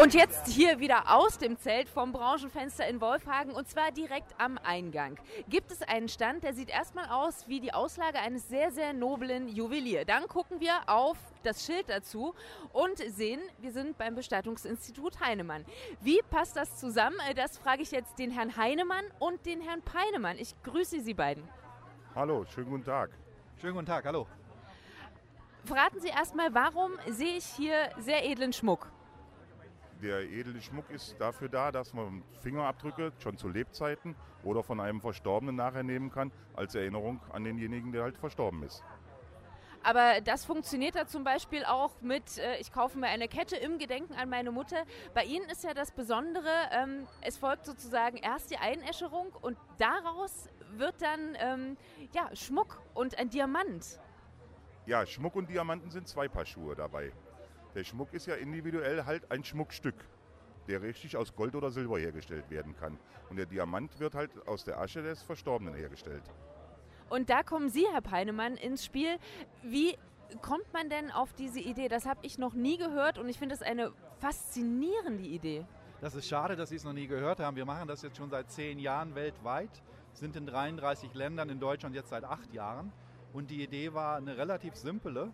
Und jetzt hier wieder aus dem Zelt vom Branchenfenster in Wolfhagen und zwar direkt am Eingang. Gibt es einen Stand, der sieht erstmal aus wie die Auslage eines sehr, sehr noblen Juwelier. Dann gucken wir auf das Schild dazu und sehen, wir sind beim Bestattungsinstitut Heinemann. Wie passt das zusammen? Äh, das frage ich jetzt den Herrn Heinemann und den Herrn Peinemann. Ich grüße Sie beiden. Hallo, schönen guten Tag. Schönen guten Tag, hallo. Verraten Sie erstmal, warum sehe ich hier sehr edlen Schmuck? Der edle Schmuck ist dafür da, dass man Fingerabdrücke schon zu Lebzeiten oder von einem Verstorbenen nachher nehmen kann, als Erinnerung an denjenigen, der halt verstorben ist. Aber das funktioniert da zum Beispiel auch mit, äh, ich kaufe mir eine Kette im Gedenken an meine Mutter. Bei Ihnen ist ja das Besondere, ähm, es folgt sozusagen erst die Einäscherung und daraus wird dann ähm, ja, Schmuck und ein Diamant. Ja, Schmuck und Diamanten sind zwei Paar Schuhe dabei. Der Schmuck ist ja individuell halt ein Schmuckstück, der richtig aus Gold oder Silber hergestellt werden kann. Und der Diamant wird halt aus der Asche des Verstorbenen hergestellt. Und da kommen Sie, Herr Peinemann, ins Spiel. Wie kommt man denn auf diese Idee? Das habe ich noch nie gehört und ich finde es eine faszinierende Idee. Das ist schade, dass Sie es noch nie gehört haben. Wir machen das jetzt schon seit zehn Jahren weltweit, sind in 33 Ländern, in Deutschland jetzt seit acht Jahren. Und die Idee war eine relativ simple.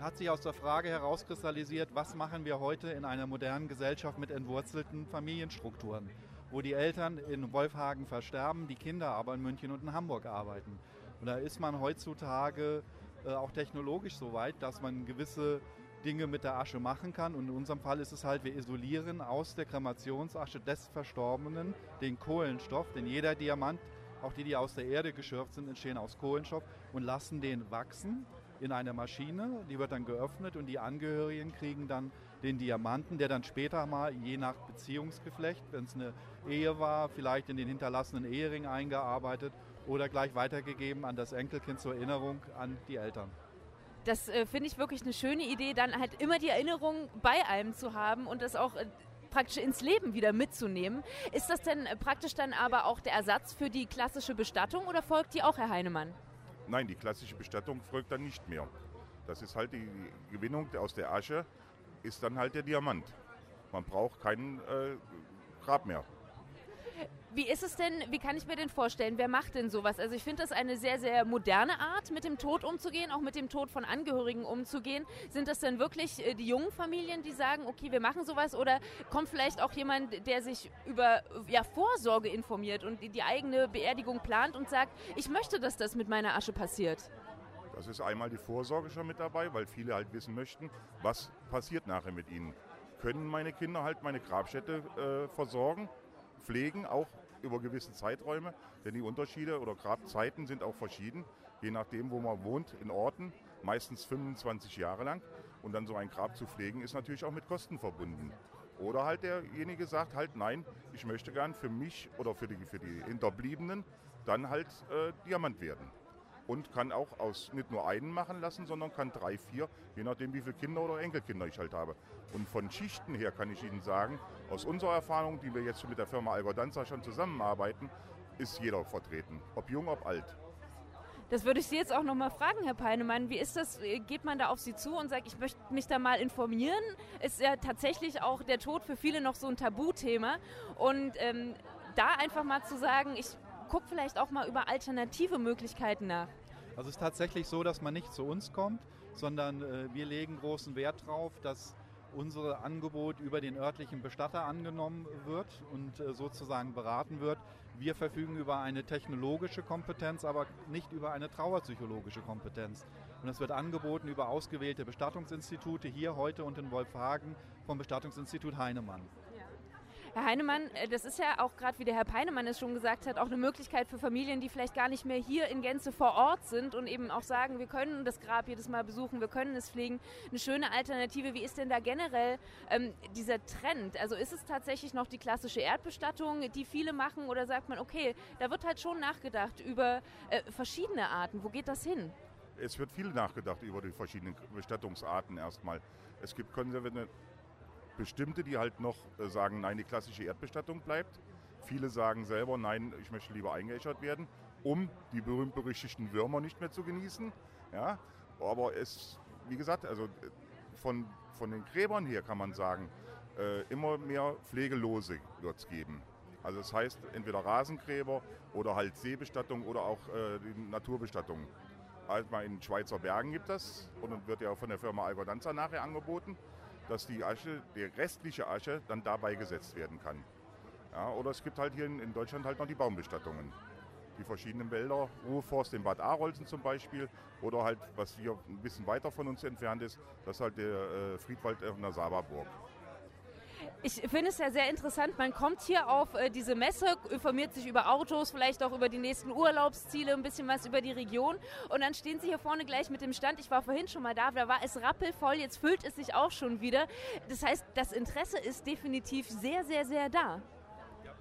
Hat sich aus der Frage herauskristallisiert, was machen wir heute in einer modernen Gesellschaft mit entwurzelten Familienstrukturen? wo die Eltern in Wolfhagen versterben, die Kinder aber in München und in Hamburg arbeiten. Und da ist man heutzutage äh, auch technologisch so weit, dass man gewisse Dinge mit der Asche machen kann. Und in unserem Fall ist es halt, wir isolieren aus der Kremationsasche des Verstorbenen den Kohlenstoff, denn jeder Diamant, auch die, die aus der Erde geschürft sind, entstehen aus Kohlenstoff und lassen den wachsen in einer Maschine. Die wird dann geöffnet und die Angehörigen kriegen dann den Diamanten, der dann später mal je nach Beziehungsgeflecht, wenn es eine Ehe war, vielleicht in den hinterlassenen Ehering eingearbeitet oder gleich weitergegeben an das Enkelkind zur Erinnerung an die Eltern. Das äh, finde ich wirklich eine schöne Idee, dann halt immer die Erinnerung bei einem zu haben und das auch äh, praktisch ins Leben wieder mitzunehmen. Ist das denn äh, praktisch dann aber auch der Ersatz für die klassische Bestattung oder folgt die auch, Herr Heinemann? Nein, die klassische Bestattung folgt dann nicht mehr. Das ist halt die Gewinnung aus der Asche, ist dann halt der Diamant. Man braucht kein äh, Grab mehr. Wie ist es denn, wie kann ich mir denn vorstellen, wer macht denn sowas? Also ich finde das eine sehr, sehr moderne Art, mit dem Tod umzugehen, auch mit dem Tod von Angehörigen umzugehen. Sind das denn wirklich äh, die jungen Familien, die sagen, okay, wir machen sowas? Oder kommt vielleicht auch jemand, der sich über ja, Vorsorge informiert und die, die eigene Beerdigung plant und sagt, ich möchte, dass das mit meiner Asche passiert? Das ist einmal die Vorsorge schon mit dabei, weil viele halt wissen möchten, was passiert nachher mit ihnen. Können meine Kinder halt meine Grabstätte äh, versorgen? Pflegen, auch über gewisse Zeiträume, denn die Unterschiede oder Grabzeiten sind auch verschieden, je nachdem, wo man wohnt, in Orten, meistens 25 Jahre lang. Und dann so ein Grab zu pflegen, ist natürlich auch mit Kosten verbunden. Oder halt derjenige sagt halt, nein, ich möchte gern für mich oder für die, für die Hinterbliebenen dann halt äh, Diamant werden und kann auch aus nicht nur einen machen lassen, sondern kann drei, vier, je nachdem wie viele Kinder oder Enkelkinder ich halt habe. Und von Schichten her kann ich Ihnen sagen, aus unserer Erfahrung, die wir jetzt mit der Firma Algodanza schon zusammenarbeiten, ist jeder vertreten, ob jung, ob alt. Das würde ich Sie jetzt auch nochmal fragen, Herr Peinemann. Wie ist das? Geht man da auf Sie zu und sagt, ich möchte mich da mal informieren? Ist ja tatsächlich auch der Tod für viele noch so ein Tabuthema. Und ähm, da einfach mal zu sagen, ich guck vielleicht auch mal über alternative Möglichkeiten nach. Also es ist tatsächlich so, dass man nicht zu uns kommt, sondern äh, wir legen großen Wert darauf, dass unser Angebot über den örtlichen Bestatter angenommen wird und äh, sozusagen beraten wird. Wir verfügen über eine technologische Kompetenz, aber nicht über eine trauerpsychologische Kompetenz. Und es wird angeboten über ausgewählte Bestattungsinstitute hier heute und in Wolfhagen vom Bestattungsinstitut Heinemann. Herr Heinemann, äh, das ist ja auch gerade, wie der Herr Peinemann es schon gesagt hat, auch eine Möglichkeit für Familien, die vielleicht gar nicht mehr hier in Gänze vor Ort sind und eben auch sagen, wir können das Grab jedes Mal besuchen, wir können es pflegen. Eine schöne Alternative. Wie ist denn da generell ähm, dieser Trend? Also ist es tatsächlich noch die klassische Erdbestattung, die viele machen, oder sagt man, okay, da wird halt schon nachgedacht über äh, verschiedene Arten. Wo geht das hin? Es wird viel nachgedacht über die verschiedenen Bestattungsarten erstmal. Es gibt konservative bestimmte, die halt noch äh, sagen, nein, die klassische Erdbestattung bleibt. Viele sagen selber, nein, ich möchte lieber eingeäschert werden, um die berühmt-berüchtigten Würmer nicht mehr zu genießen. Ja, aber es, wie gesagt, also äh, von, von den Gräbern her kann man sagen, äh, immer mehr Pflegelose wird es geben. Also das heißt entweder Rasengräber oder halt Seebestattung oder auch äh, Naturbestattung. Also in Schweizer Bergen gibt das und wird ja von der Firma Algodanza nachher angeboten, dass die Asche, die restliche Asche dann da beigesetzt werden kann. Ja, oder es gibt halt hier in, Deutschland halt noch die Baumbestattungen die verschiedenen Wälder, Ruheforst in Bad Arolsen zum Beispiel oder halt, was hier ein bisschen weiter von uns entfernt ist, das ist halt der äh, Friedwald in der Saberburg. Ich finde es ja sehr interessant. Man kommt hier auf äh, diese Messe, informiert sich über Autos, vielleicht auch über die nächsten Urlaubsziele, ein bisschen was über die Region. Und dann stehen Sie hier vorne gleich mit dem Stand. Ich war vorhin schon mal da, da war es rappelvoll. Jetzt füllt es sich auch schon wieder. Das heißt, das Interesse ist definitiv sehr, sehr, sehr da. Ja,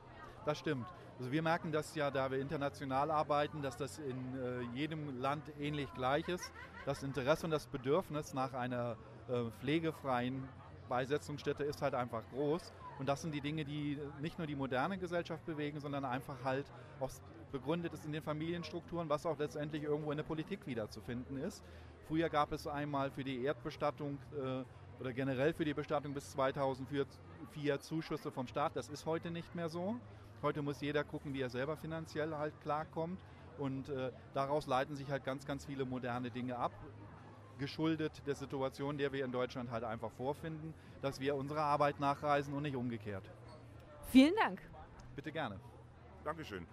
das stimmt. Also wir merken das ja, da wir international arbeiten, dass das in äh, jedem Land ähnlich gleich ist. Das Interesse und das Bedürfnis nach einer äh, pflegefreien Beisetzungsstätte ist halt einfach groß. Und das sind die Dinge, die nicht nur die moderne Gesellschaft bewegen, sondern einfach halt auch begründet ist in den Familienstrukturen, was auch letztendlich irgendwo in der Politik wiederzufinden ist. Früher gab es einmal für die Erdbestattung äh, oder generell für die Bestattung bis 2004 Zuschüsse vom Staat. Das ist heute nicht mehr so. Heute muss jeder gucken, wie er selber finanziell halt klarkommt. Und äh, daraus leiten sich halt ganz, ganz viele moderne Dinge ab geschuldet der Situation, der wir in Deutschland halt einfach vorfinden, dass wir unserer Arbeit nachreisen und nicht umgekehrt. Vielen Dank. Bitte gerne. Dankeschön.